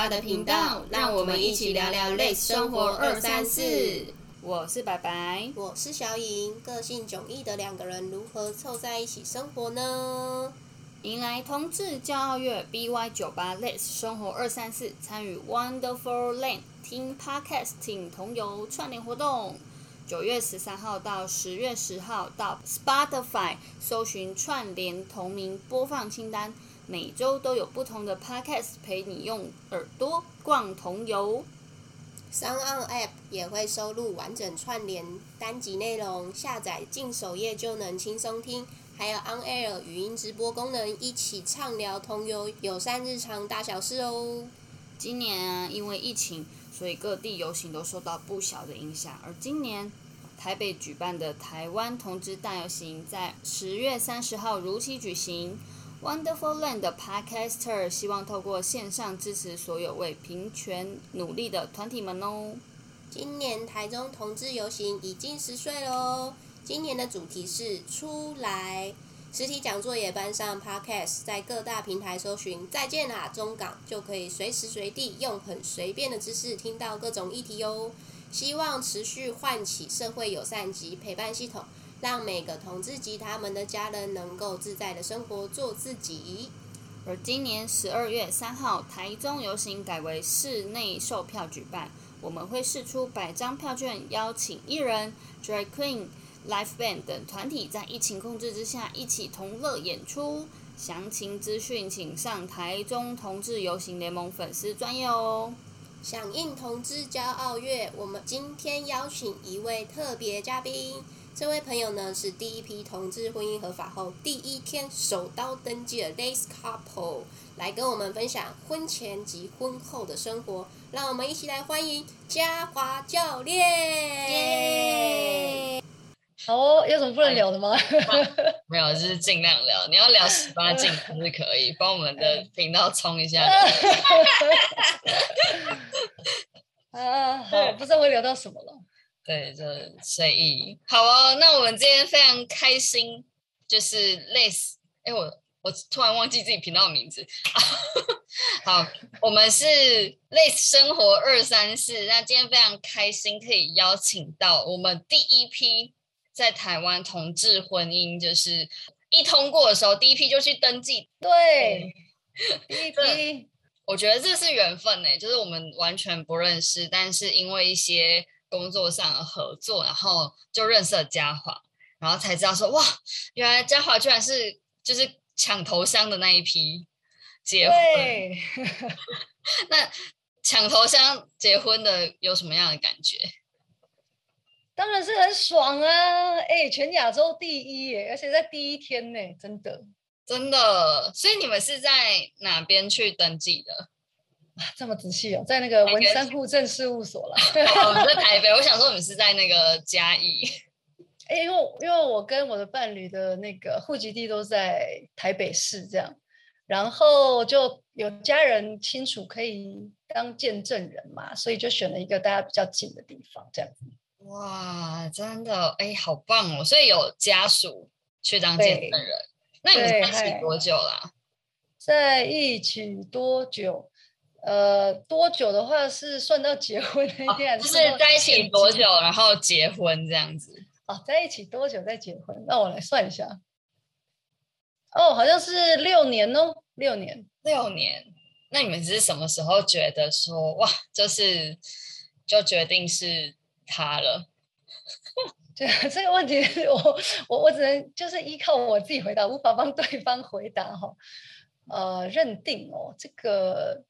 里是 BY 酒吧的频道，让我们一起聊聊类生活二三四。我是白白，我是小颖，个性迥异的两个人如何凑在一起生活呢？迎来同志骄傲月，BY 酒吧类生活二三四，参与 Wonderful Land 听 Podcasting 同游串联活动。九月十三号到十月十号，到 Spotify 搜寻串联同名播放清单，每周都有不同的 Podcast 陪你用耳朵逛同游。Sound On App 也会收录完整串联单集内容，下载进首页就能轻松听。还有 On Air 语音直播功能，一起畅聊同游友善日常大小事哦。今年啊，因为疫情。所以各地游行都受到不小的影响，而今年台北举办的台湾同志大游行在十月三十号如期举行。Wonderful Land 的 Podcaster 希望透过线上支持所有为平权努力的团体们哦。今年台中同志游行已经十岁喽，今年的主题是出来。实体讲座也搬上 Podcast，在各大平台搜寻“再见啦中港”，就可以随时随地用很随便的姿势听到各种议题哟。希望持续唤起社会友善及陪伴系统，让每个同志及他们的家人能够自在的生活，做自己。而今年十二月三号，台中游行改为室内售票举办，我们会试出百张票券，邀请艺人 Drag Queen。Live Band 等团体在疫情控制之下一起同乐演出，详情资讯请上台中同志游行联盟粉丝专业哦。响应同志骄傲月，我们今天邀请一位特别嘉宾，这位朋友呢是第一批同志婚姻合法后第一天手刀登记的 Lace Couple，来跟我们分享婚前及婚后的生活，让我们一起来欢迎嘉华教练。好哦，有什么不能聊的吗？没有，就是尽量聊。你要聊十八禁还是可以，帮我们的频道冲一下。啊，好，不知道会聊到什么了。对，就随意。好哦，那我们今天非常开心，就是类似，哎，我我突然忘记自己频道的名字。好，我们是类似生活二三四。那今天非常开心，可以邀请到我们第一批。在台湾同志婚姻就是一通过的时候，第一批就去登记。对，第一批，我觉得这是缘分呢，就是我们完全不认识，但是因为一些工作上的合作，然后就认识了嘉华，然后才知道说哇，原来嘉华居然是就是抢头香的那一批结婚。那抢头香结婚的有什么样的感觉？当然是很爽啊！哎，全亚洲第一耶，而且在第一天呢，真的，真的。所以你们是在哪边去登记的？啊，这么仔细哦，在那个文山户政事务所了。我们在台北，我想说你们是在那个嘉义。哎，因为因为我跟我的伴侣的那个户籍地都在台北市，这样，然后就有家人亲属可以当见证人嘛，所以就选了一个大家比较近的地方，这样子。哇，真的哎，好棒哦！所以有家属去当见证人。那你们在一起多久啦？在一起多久？呃，多久的话是算到结婚那一天，就是在一起多久，然后结婚这样子？哦，在一起多久再结婚？那我来算一下。哦，好像是六年哦，六年，六年。那你们是什么时候觉得说哇，就是就决定是？他了，对这个问题，我我我只能就是依靠我自己回答，无法帮对方回答哈。呃，认定哦，这个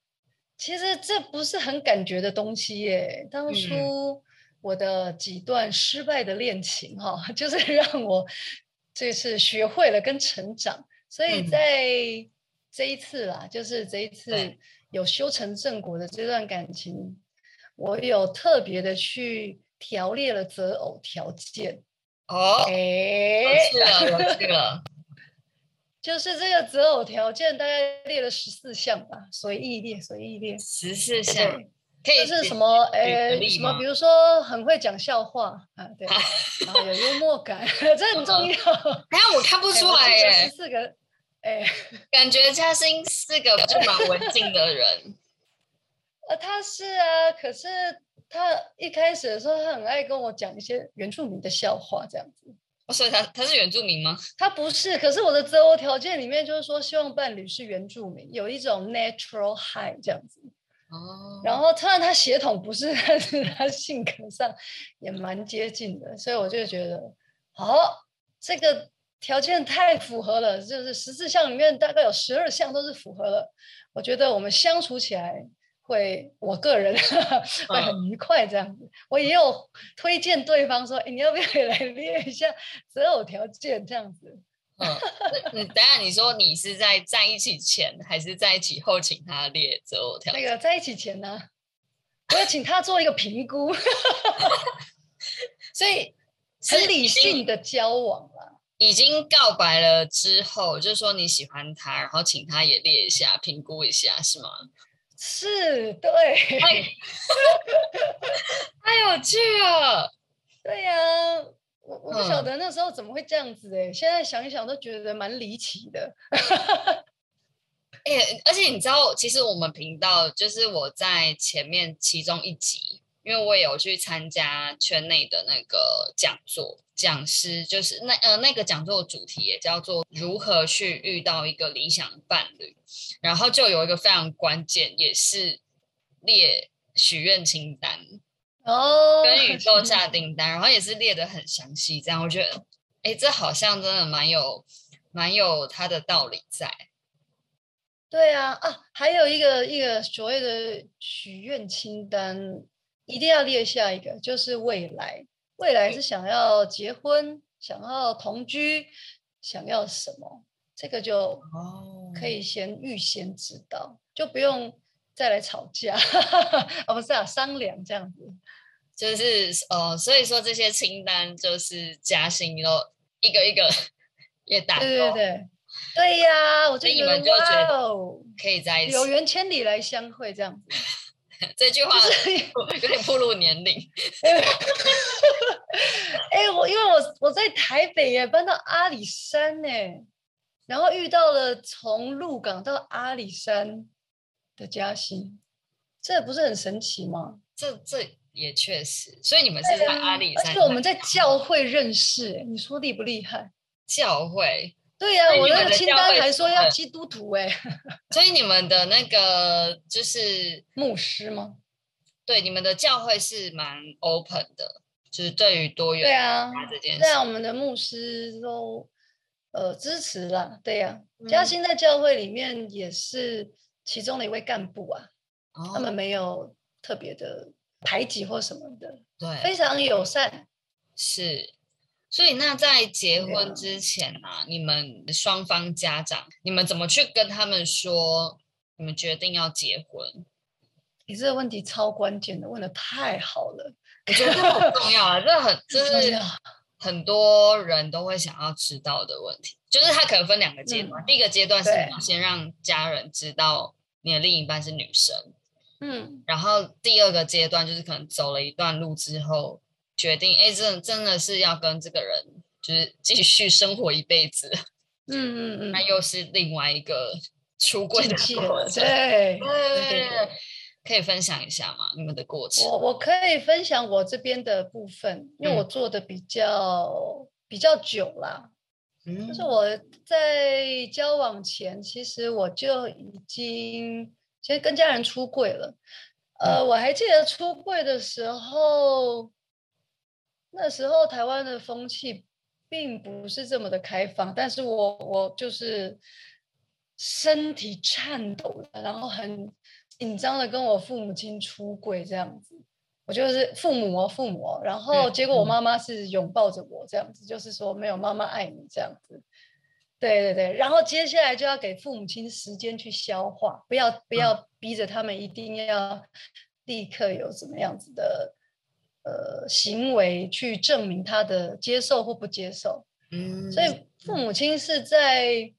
其实这不是很感觉的东西耶。当初我的几段失败的恋情哈，就是 让我这次学会了跟成长，所以在这一次啦，就是这一次有修成正果的这段感情，我有特别的去。条列了择偶条件。哦，哎，是了，是了，就是这个择偶条件大概列了十四项吧，随意列，随意列，十四项，可以是什么？呃，什么？比如说很会讲笑话啊，对，然后有幽默感，这很重要。哎，我看不出来耶，十四个，哎，感觉嘉欣是个就蛮文静的人。呃，他是啊，可是他一开始的时候，他很爱跟我讲一些原住民的笑话，这样子。所以他他是原住民吗？他不是，可是我的择偶条件里面就是说，希望伴侣是原住民，有一种 natural high 这样子。哦。然后，虽然他血统不是，但是他性格上也蛮接近的，所以我就觉得，哦，这个条件太符合了，就是十四项里面大概有十二项都是符合了。我觉得我们相处起来。会，我个人 会很愉快这样子。我也有推荐对方说：“哎，你要不要也来列一下择偶条件？”这样子。嗯，你等下你说你是在在一起前还是在一起后请他列择偶条件？那个在一起前呢，我要请他做一个评估，所以很理性的交往了。已经告白了之后，就是说你喜欢他，然后请他也列一下评估一下，是吗？是对，太有趣了。对呀，我我不晓得那时候怎么会这样子哎，现在想一想都觉得蛮离奇的。哎，而且你知道，其实我们频道就是我在前面其中一集，因为我也有去参加圈内的那个讲座，讲师就是那呃那个讲座的主题也叫做如何去遇到一个理想伴侣。然后就有一个非常关键，也是列许愿清单哦，跟宇宙下订单，然后也是列的很详细。这样我觉得，哎，这好像真的蛮有蛮有它的道理在。对啊，啊，还有一个一个所谓的许愿清单，一定要列下一个，就是未来，未来是想要结婚，想要同居，想要什么？这个就可以先预先知道，就不用再来吵架。哦，不是啊，商量这样子，就是呃，所以说这些清单就是加薪都一个一个也打对对对，对呀，我就你们就觉得可以在一起，有缘千里来相会这样子，这句话有点暴露年龄。哎，我因为我我在台北耶，搬到阿里山呢。然后遇到了从鹿港到阿里山的嘉欣，这不是很神奇吗？这这也确实，所以你们是在阿里山，而且我们在教会认识，你说厉不厉害？教会，对呀，我那个清单还说要基督徒哎，所以你们的那个就是牧师吗？对，你们的教会是蛮 open 的，就是对于多元对啊这件事，对啊，我们的牧师都。呃，支持啦，对呀，嘉兴在教会里面也是其中的一位干部啊，他们没有特别的排挤或什么的，对，非常友善。是，所以那在结婚之前啊，你们双方家长，你们怎么去跟他们说你们决定要结婚？你这个问题超关键的，问的太好了，我觉得很重要啊，这很 这是。很多人都会想要知道的问题，就是他可能分两个阶段。第一个阶段是先让家人知道你的另一半是女生，嗯，然后第二个阶段就是可能走了一段路之后，决定哎，真真的是要跟这个人就是继续生活一辈子，嗯嗯嗯，那又是另外一个出柜的过程，对对。可以分享一下吗？你们的过程？我我可以分享我这边的部分，因为我做的比较比较久啦。嗯，就是我在交往前，其实我就已经其实跟家人出柜了。呃，我还记得出柜的时候，那时候台湾的风气并不是这么的开放，但是我我就是身体颤抖的，然后很。紧张的跟我父母亲出柜这样子，我就是父母哦，父母哦，然后结果我妈妈是拥抱着我这样子，就是说没有妈妈爱你这样子，对对对，然后接下来就要给父母亲时间去消化，不要不要逼着他们一定要立刻有什么样子的呃行为去证明他的接受或不接受，嗯，所以父母亲是在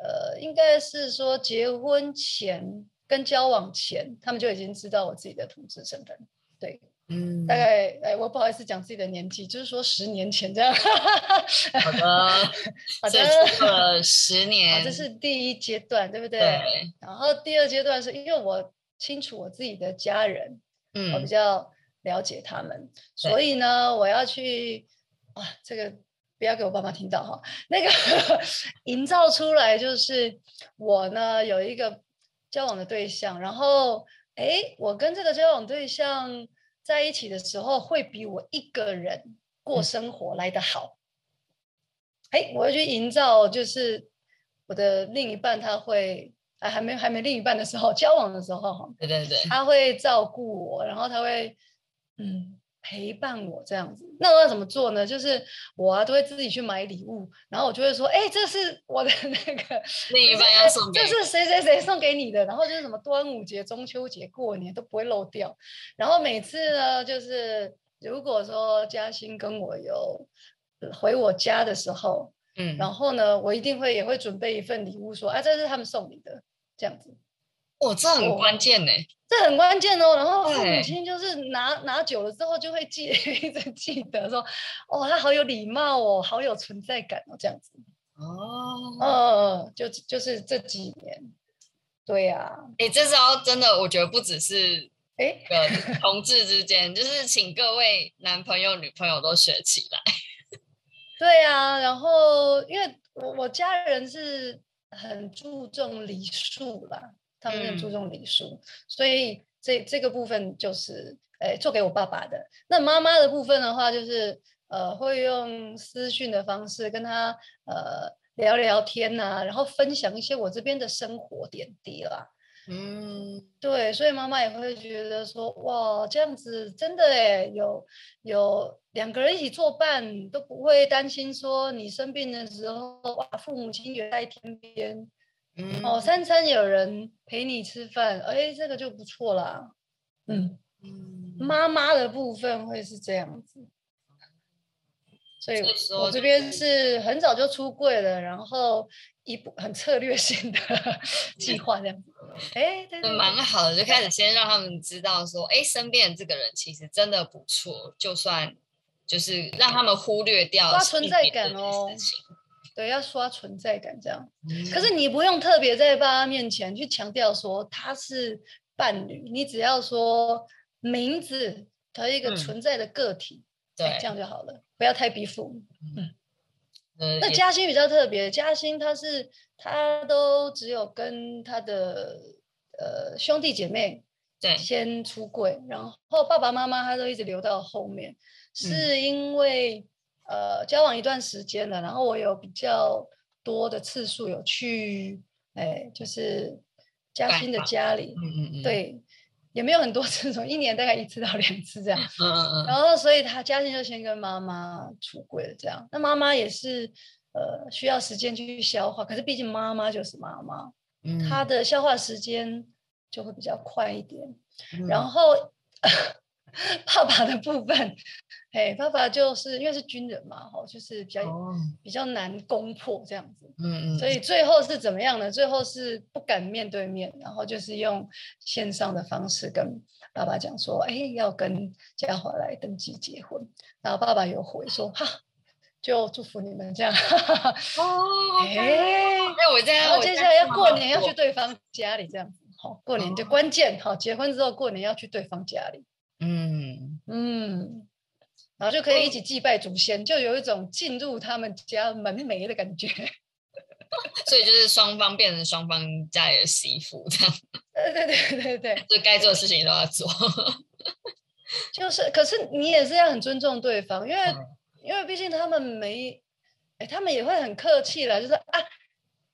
呃应该是说结婚前。跟交往前，他们就已经知道我自己的同志身份。对，嗯，大概哎，我不好意思讲自己的年纪，就是说十年前这样。好的，好的，出了十，年，这是第一阶段，对不对？对，然后第二阶段是因为我清楚我自己的家人，嗯我比嗯，较了解他们，所以呢，我要去啊，这个不要给我爸妈听到哈。那个 营造出来就是我呢有一个交往的对象，然后诶，我跟这个交往对象在一起的时候，会比我一个人过嗯生活来得好。哎，我要去营造，就是我的另一半他会，哎，还没还没另一半的时候，交往的时候哈，对对对，他会照顾我，然后他会嗯陪伴我这样子。那我要怎么做呢？就是我啊都会自己去买礼物，然后我就会说，哎，这是我的那个 另一半要送给这是谁谁谁送给你的，然后就是什么端午节、中秋节、过年都不会漏掉。然后每次呢，就是如果说嘉欣跟我有呃回我家的时候，嗯，然后呢，我一定会也会准备一份礼物，说，啊，这是他们送你的，这样子。哇，这很哦关键呢，这很关键哦。然后父母亲就是拿拿久了之后，就会记 一直记得说，哦，他好有礼貌哦，好有存在感哦，这样子。哦，嗯，就就是这几年，对呀、哎，这招真的，我觉得不只是哎，个同志之间，就是请各位男朋友、女朋友都学起来。对呀、然后因为我我家人是很注重礼数啦，他们很注嗯重礼数，所以这这个部分就是诶做给我爸爸的。那妈妈的部分的话，就是呃会用私讯的方式跟他呃聊聊天呐、然后分享一些我这边的生活点滴啦。嗯，对，所以妈妈也会觉得说，哇，这样子真的哎，有有两个人一起作伴，都不会担心说你生病的时候，哇，父母亲远在天边，嗯哦，三餐有人陪你吃饭，哎，这个就不错啦。嗯，嗯妈妈的部分会是这样子，所以我这边是是很早就出柜了，然后一步很策略性的 计划这样子。哎，对对，蛮好的，就开始先让他们知道说，哎，身边这个人其实真的不错，就算就是让他们忽略掉存在感哦。对，要刷存在感这样。嗯。可是你不用特别在爸爸面前去强调说他是伴侣，你只要说名字和一个嗯。存在的个体，这样就好了，不要太逼父母。呃也那嘉欣比较特别，嘉欣他是他都只有跟他的呃兄弟姐妹对。先出柜，然后爸爸妈妈他都一直留到后面，是因为、呃交往一段时间了，然后我有比较多的次数有去，哎，就是嘉拜欣的家里，嗯嗯嗯，对，也没有很多次，从一年大概一次到两次这样。嗯嗯嗯然后所以他嘉欣就先跟妈妈出轨了，这样。那妈妈也是呃需要时间去消化，可是毕竟妈妈就是妈妈，嗯，她的消化时间就会比较快一点。然嗯后 爸爸的部分，哎，爸爸就是因为是军人嘛，哈，就是比较、哦比较难攻破这样子。嗯嗯，所以最后是怎么样呢？最后是不敢面对面，然后就是用线上的方式跟爸爸讲说：“哎，要跟嘉华来登记结婚。”然后爸爸有回说：“哈，就祝福你们这样。哦，哎，那，我在，然后我在接下来要过年要去对方家里这样子，好，过年就哦关键，好，结婚之后过年要去对方家里，嗯，嗯，然后就可以一起祭拜祖先，就有一种进入他们家门楣的感觉。所以就是双方变成双方家里的媳妇，这样，对对对对对，就该做的事情都要做。就是，可是你也是要很尊重对方，因为、嗯。因为毕竟他们没，哎，他们也会很客气了，就是啊，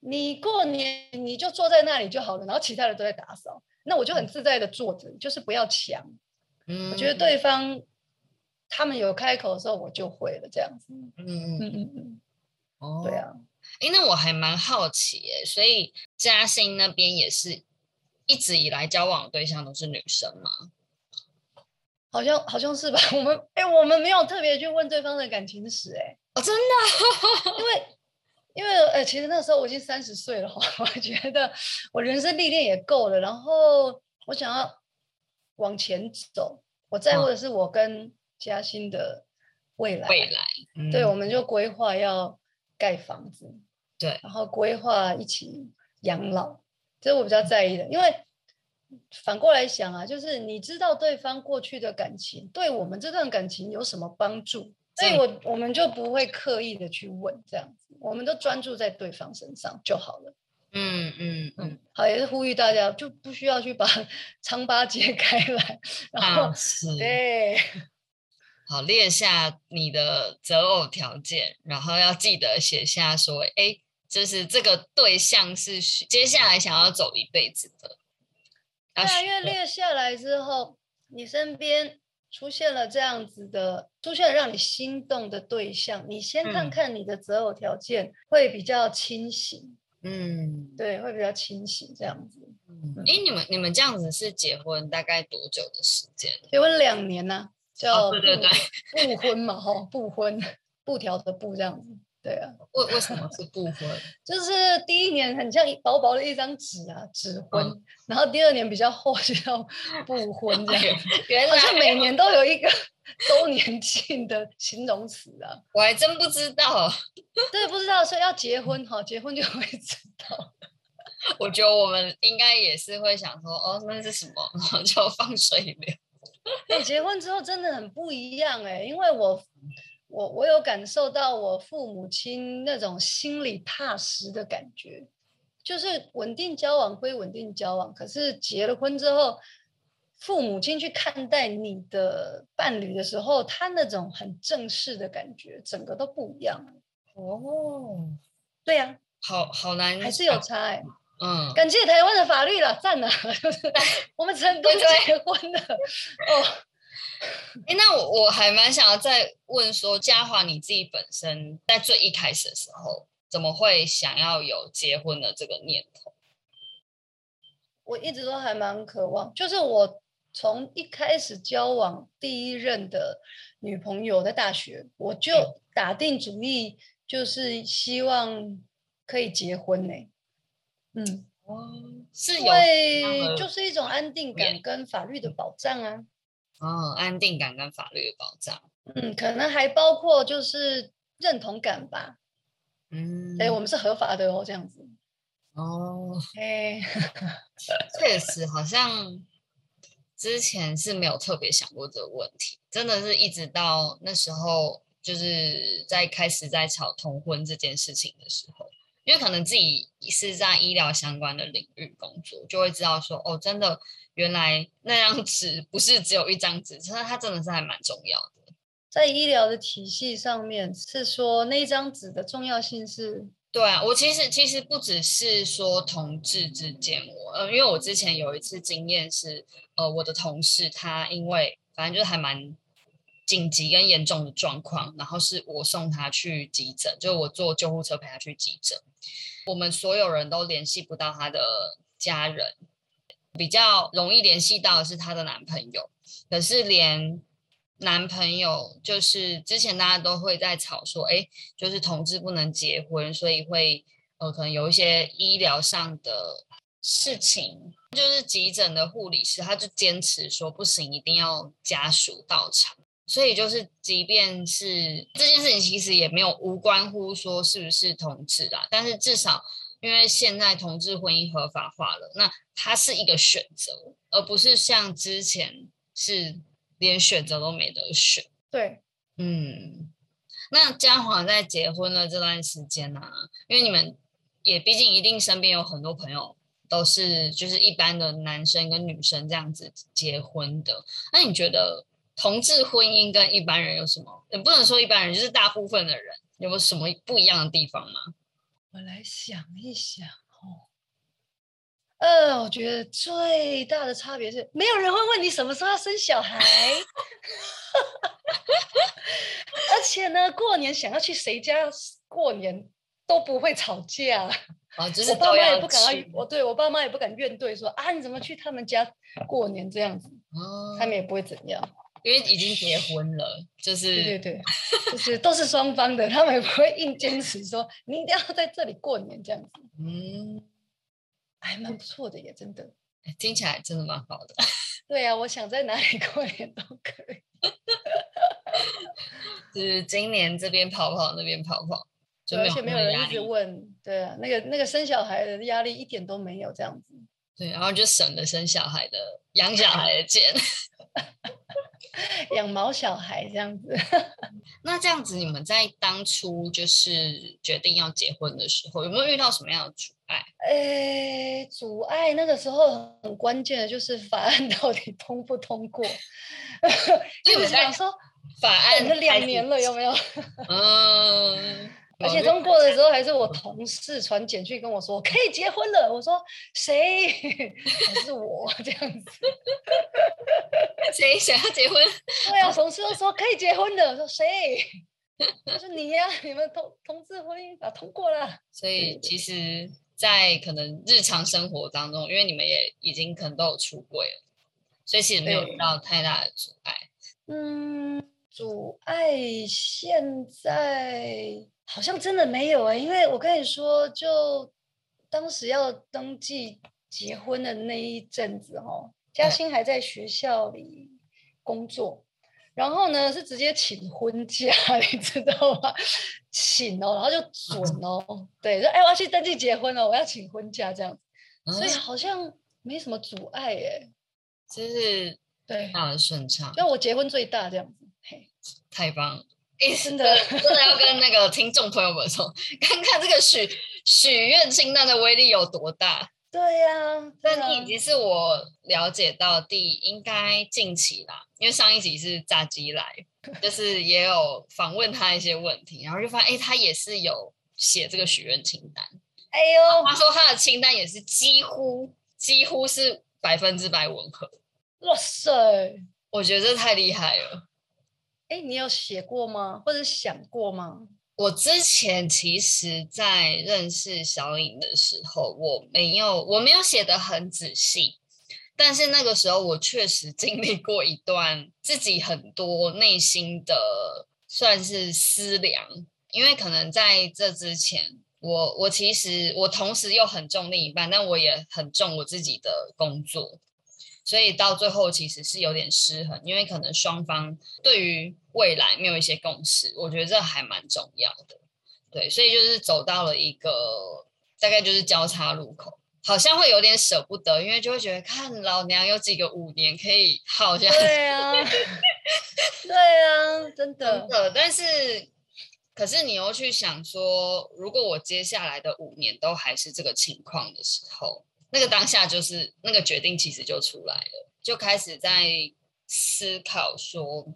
你过年你就坐在那里就好了，然后其他人都在打扫，那我就很自在的坐着，就是不要抢。嗯，我觉得对方他们有开口的时候，我就会了，这样子。嗯，嗯嗯嗯，哦，对。啊，哎，那我还蛮好奇耶，所以嘉兴那边也是一直以来交往的对象都是女生吗？好像好像是吧？我们哎，我们没有特别去问对方的感情史，哎，哦，真的？因为因为呃，其实那时候我已经三十岁了，我觉得我人生历练也够了，然后我想要往前走，我我在乎的是我跟嘉兴的未来。未来，对，嗯。我们就规划要盖房子，对。然后规划一起养老，这是我比较在意的。因为反过来想啊，就是你知道对方过去的感情对我们这段感情有什么帮助，所以嗯我我们就不会刻意的去问这样子，我们都专注在对方身上就好了。嗯嗯嗯，好，也是呼吁大家，就不需要去把 疮疤揭开来，然后、啊，对，好列下你的择偶条件，然后要记得写下说，哎，就是这个对象是接下来想要走一辈子的。要对啊，因为列下来之后，你身边出现了这样子的，出现了让你心动的对象，你先看嗯看你的择偶条件会比较清醒，嗯，对，会比较清醒这样子。嗯，哎，你们你们这样子是结婚大概多久的时间？结婚两年呢、叫哦对对不不婚嘛，哈，不婚，布条的布这样子。对啊，为为什么是不婚？就是第一年很像一薄薄的一张纸啊，纸婚，嗯然后第二年比较厚，就叫不婚这样。原好像来每年都有一个周年庆的形容词啊。我还真不知道。对，不知道，所以要结婚哈，结婚就会知道。我觉得我们应该也是会想说，哦，那是什么？然后就放水流。哎、结婚之后真的很不一样哎、因为我我我有感受到我父母亲那种心里踏实的感觉，就是稳定交往归稳定交往，可是结了婚之后，父母亲去看待你的伴侣的时候，他那种很正式的感觉，整个都不一样。哦，对呀、好好难，还是有差哎、嗯，感谢台湾的法律了，赞了，就是 我们成功结婚了。哦，哎，那我我还蛮想要再问说，嘉华你自己本身在最一开始的时候，怎么会想要有结婚的这个念头？我一直都还蛮渴望，就是我从一开始交往第一任的女朋友在大学，我嗯就打定主意，就是希望可以结婚呢、嗯，哦，是因有为就是一种安定感跟法律的保障啊。哦安定感跟法律的保障。嗯，可能还包括就是认同感吧。嗯，哎、我们是合法的哦，这样子。哦，哎、确实好像之前是没有特别想过这个问题，真的是一直到那时候，就是在开始在吵同婚这件事情的时候，因为可能自己是在医疗相关的领域工作，就会知道说，哦，真的原来那张纸不是只有一张纸，它它真的是还蛮重要的。在医疗的体系上面，是说那一张纸的重要性是对啊，我其实其实不只是说同志之间，我呃，因为我之前有一次经验是，呃，我的同事他因为反正就是还蛮紧急跟严重的状况，然后是我送他去急诊，就是我坐救护车陪他去急诊，我们所有人都联系不到他的家人，比较容易联系到的是她的男朋友，可是连男朋友就是之前大家都会在吵说，哎，就是同志不能结婚，所以会呃可能有一些医疗上的事情，就是急诊的护理师他就坚持说不行，一定要家属到场。所以就是，即便是这件事情，其实也没有无关乎说是不是同志啦，但是至少因为现在同志婚姻合法化了，那它是一个选择，而不是像之前是连选择都没得选。对嗯，那嘉华在结婚的这段时间呢、因为你们也毕竟一定身边有很多朋友都是就是一般的男生跟女生这样子结婚的，那你觉得同志婚姻跟一般人有什么？也不能说一般人，就是大部分的人有没有什么不一样的地方吗？我来想一想哦。呃，我觉得最大的差别是，没有人会问你什么时候要生小孩，而且呢，过年想要去谁家过年都不会吵架。哦，就是我爸妈也不敢我对我爸妈也不敢怨对说啊，你怎么去他们家过年这样子，哦他们也不会怎样。因为已经结婚了，就是对对对，就是都是双方的，他们也不会硬坚持说你一定要在这里过年这样子，嗯，还蛮不错的耶，真的。哎听起来真的蛮好的。对呀、我想在哪里过年都可以。就是今年这边跑跑，那边跑跑，就而且没有人一直。问，对啊，那个那个生小孩的压力一点都没有这样子。对，然后就省了生小孩的、养小孩的钱。养毛小孩这样子。那这样子，你们在当初就是决定要结婚的时候，有没有遇到什么样的阻碍？诶，阻碍那个时候很关键的就是法案 到底通不通过，就所以我想说法案等了两年了，有没有？嗯，而且通过的时候还是我同事传简讯跟我说可以结婚了，我说谁？还是我这样子。谁想要结婚？对啊，同事都说可以结婚了，我说谁？他说你呀、你们同同志婚姻法通过了。所以其实，在可能日常生活当中，因为你们也已经可能都有出柜了，所以其实没有遇到太大的阻碍。嗯，阻碍现在好像真的没有哎、因为我跟你说，就当时要登记结婚的那一阵子哦，嘉对欣还在学校里工作，然后呢是直接请婚假，你知道吗？请哦，然后就准哦，对，说哎我要去登记结婚了，我要请婚假这样子，所以嗯，好像没什么阻碍哎、就是对。非，常顺畅，就我结婚最大这样子，嘿，太棒了！哎，真的真的要跟那个听众朋友们说，看看这个许许愿清单的威力有多大。对呀、但你已经是我了解到第应该近期啦，因为上一集是炸鸡来，就是也有访问他一些问题，然后就发现，哎，他也是有写这个许愿清单。哎呦，他说他的清单也是几乎几乎是百分之百吻合，哇塞！我觉得这太厉害了。哎，你有写过吗？或者想过吗？我之前其实，在认识小颖的时候，我没有我没有写的很仔细，但是那个时候我确实经历过一段自己很多内心的算是思量，因为可能在这之前，我我其实我同时又很重另一半，但我也很重我自己的工作，所以到最后其实是有点失衡，因为可能双方对于未来没有一些共识，我觉得这还蛮重要的。对，所以就是走到了一个大概就是交叉路口，好像会有点舍不得，因为就会觉得看老娘有几个五年可以耗下去，对啊，对啊，真真的，的，但是。可是你又去想说，如果我接下来的五年都还是这个情况的时候，那个当下就是那个决定，其实就出来了，就开始在思考说，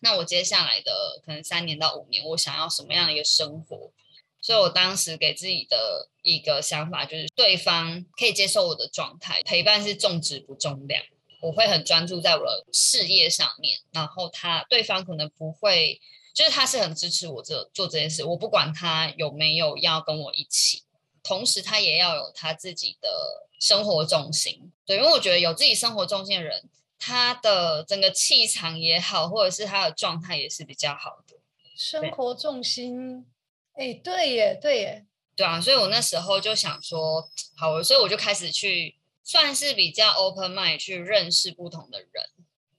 那我接下来的可能三年到五年，我想要什么样的一个生活？所以我当时给自己的一个想法就是，对方可以接受我的状态，陪伴是重质不重量。我会很专注在我的事业上面，然后他对方可能不会，就是他是很支持我这做这件事，我不管他有没有要跟我一起，同时他也要有他自己的生活重心，对，因为我觉得有自己生活重心的人，他的整个气场也好，或者是他的状态也是比较好的。生活重心，哎，对耶，对耶，对啊，所以我那时候就想说，好，所以我就开始去，算是比较 open mind 去认识不同的人，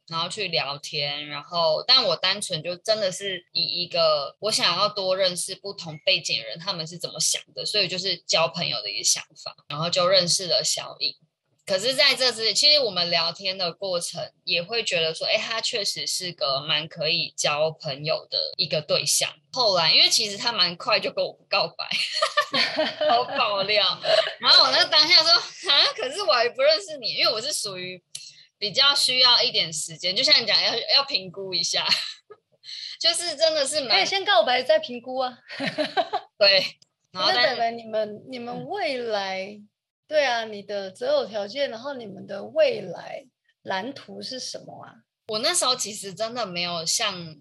然后去聊天，然后，但我单纯就真的是以一个我想要多认识不同背景人，他们是怎么想的，所以就是交朋友的一个想法，然后就认识了小颖。可是在这之，其实我们聊天的过程也会觉得说，哎，他确实是个蛮可以交朋友的一个对象。后来，因为其实他蛮快就跟我告白，好爆 料。然后我那个当下说，啊，可是我还不认识你，因为我是属于比较需要一点时间，就像你讲，要要评估一下，就是真的是可以先告白再评估啊。对。然后那但北北，你们你们嗯未来，对啊，你的择偶条件，然后你们的未来蓝图是什么啊？我那时候其实真的没有像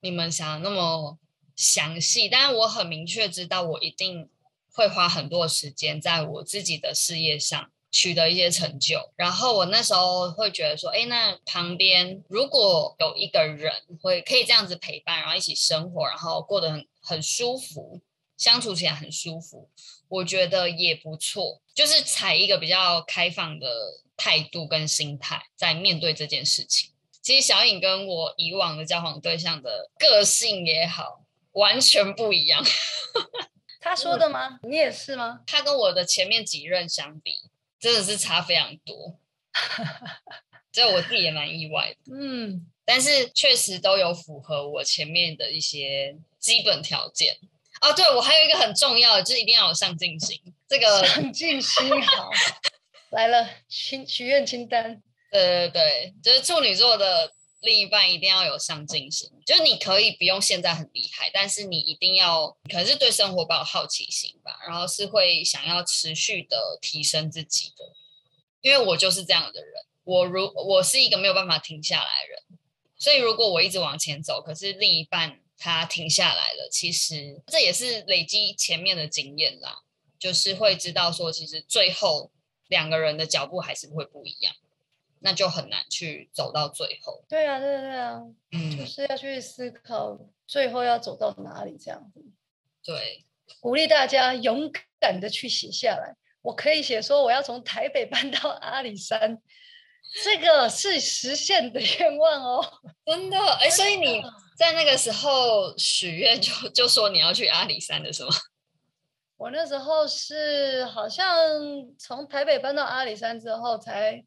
你们想的那么详细，但是我很明确知道，我一定会花很多时间在我自己的事业上取得一些成就。然后我那时候会觉得说，哎，那旁边如果有一个人会可以这样子陪伴，然后一起生活，然后过得很很舒服，相处起来很舒服，我我觉得也不错，就是采一个比较开放的态度跟心态在面对这件事情。其实小颖跟我以往的交往对象的个性也好，完全不一样。他说的吗？你也是吗？他跟我的前面几任相比，真的是差非常多。这我自己也蛮意外的。嗯，但是确实都有符合我前面的一些基本条件。哦，对，我还有一个很重要的，就是一定要有上进心。这个上进心好来了，清许愿清单。对对对，就是处女座的另一半一定要有上进心，就是你可以不用现在很厉害，但是你一定要可能是对生活抱有好奇心吧，然后是会想要持续的提升自己的。因为我就是这样的人，我如我是一个没有办法停下来的人，所以如果我一直往前走，可是另一半他停下来了，其实这也是累积前面的经验啦，就是会知道说，其实最后两个人的脚步还是会不一样。那就很难去走到最后。对啊，对啊，对啊，嗯，就是要去思考最后要走到哪里这样子。对，鼓励大家勇敢的去写下来。我可以写说我要从台北搬到阿里山，这个是实现的愿望哦。真的，哎，所以你在那个时候许愿就就说你要去阿里山的是吗？我那时候是好像从台北搬到阿里山之后才。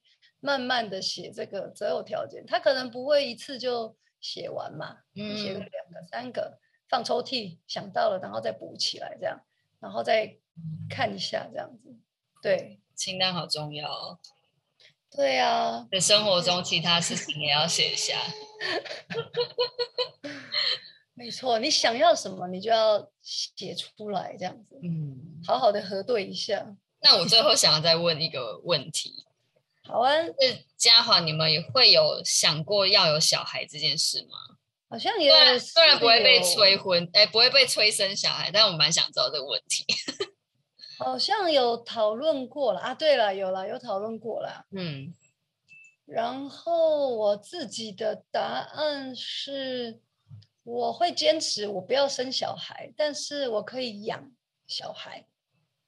慢慢的写这个择偶条件，他可能不会一次就写完嘛，写个两个、三个放抽屉，想到了然后再补起来这样，然后再看一下这样子。对，清单好重要。哦。对啊，在生活中其他事情也要写一下。没错，你想要什么，你就要写出来这样子。嗯，好好的核对一下。那我最后想要再问一个问题。好啊，是嘉华，你们也会有想过要有小孩这件事吗？好像也虽然不会被催婚，哎，不会被催生小孩，但我蛮想知道这个问题。好像有讨论过了啊，对了，有了，有讨论过了。嗯，然后我自己的答案是，我会坚持我不要生小孩，但是我可以养小孩。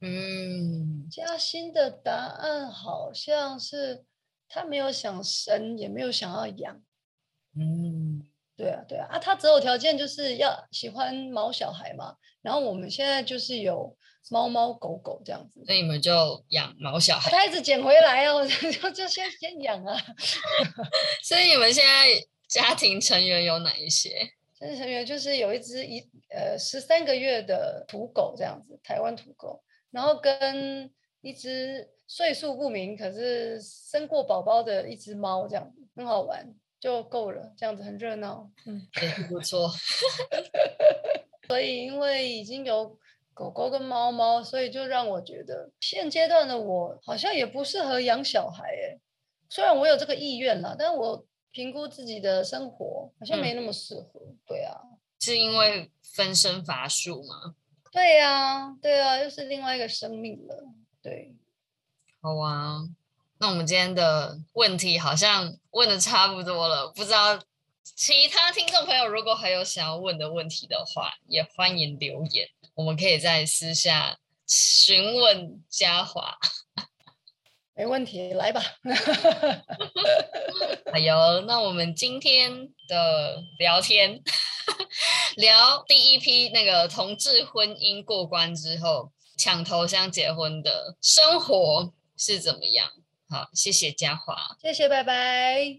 嗯，嘉欣的答案好像是他没有想生，也没有想要养。嗯，对啊，对啊，啊，他择偶条件就是要喜欢毛小孩嘛。然后我们现在就是有猫猫狗狗这样子，所以你们就养毛小孩，他一直捡回来哦，就就先先养啊。所以你们现在家庭成员有哪一些？家庭成员就是有一只一呃十三个月的土狗这样子，台湾土狗。然后跟一只岁数不明可是生过宝宝的一只猫，这样子很好玩就够了，这样子很热闹，嗯，也 不错。所以因为已经有狗狗跟猫猫，所以就让我觉得现阶段的我好像也不适合养小孩诶。虽然我有这个意愿啦，但我评估自己的生活好像没那么适合。对啊，是因为分身乏术吗？对呀，对啊，又是另外一个生命了。对，好啊。那我们今天的问题好像问的差不多了，不知道其他听众朋友如果还有想要问的问题的话，也欢迎留言，我们可以在私下询问嘉华。没问题，来吧。哎呦，那我们今天的聊天。聊第一批那个同志婚姻过关之后抢头香结婚的生活是怎么样？好，谢谢嘉华，谢谢，拜拜。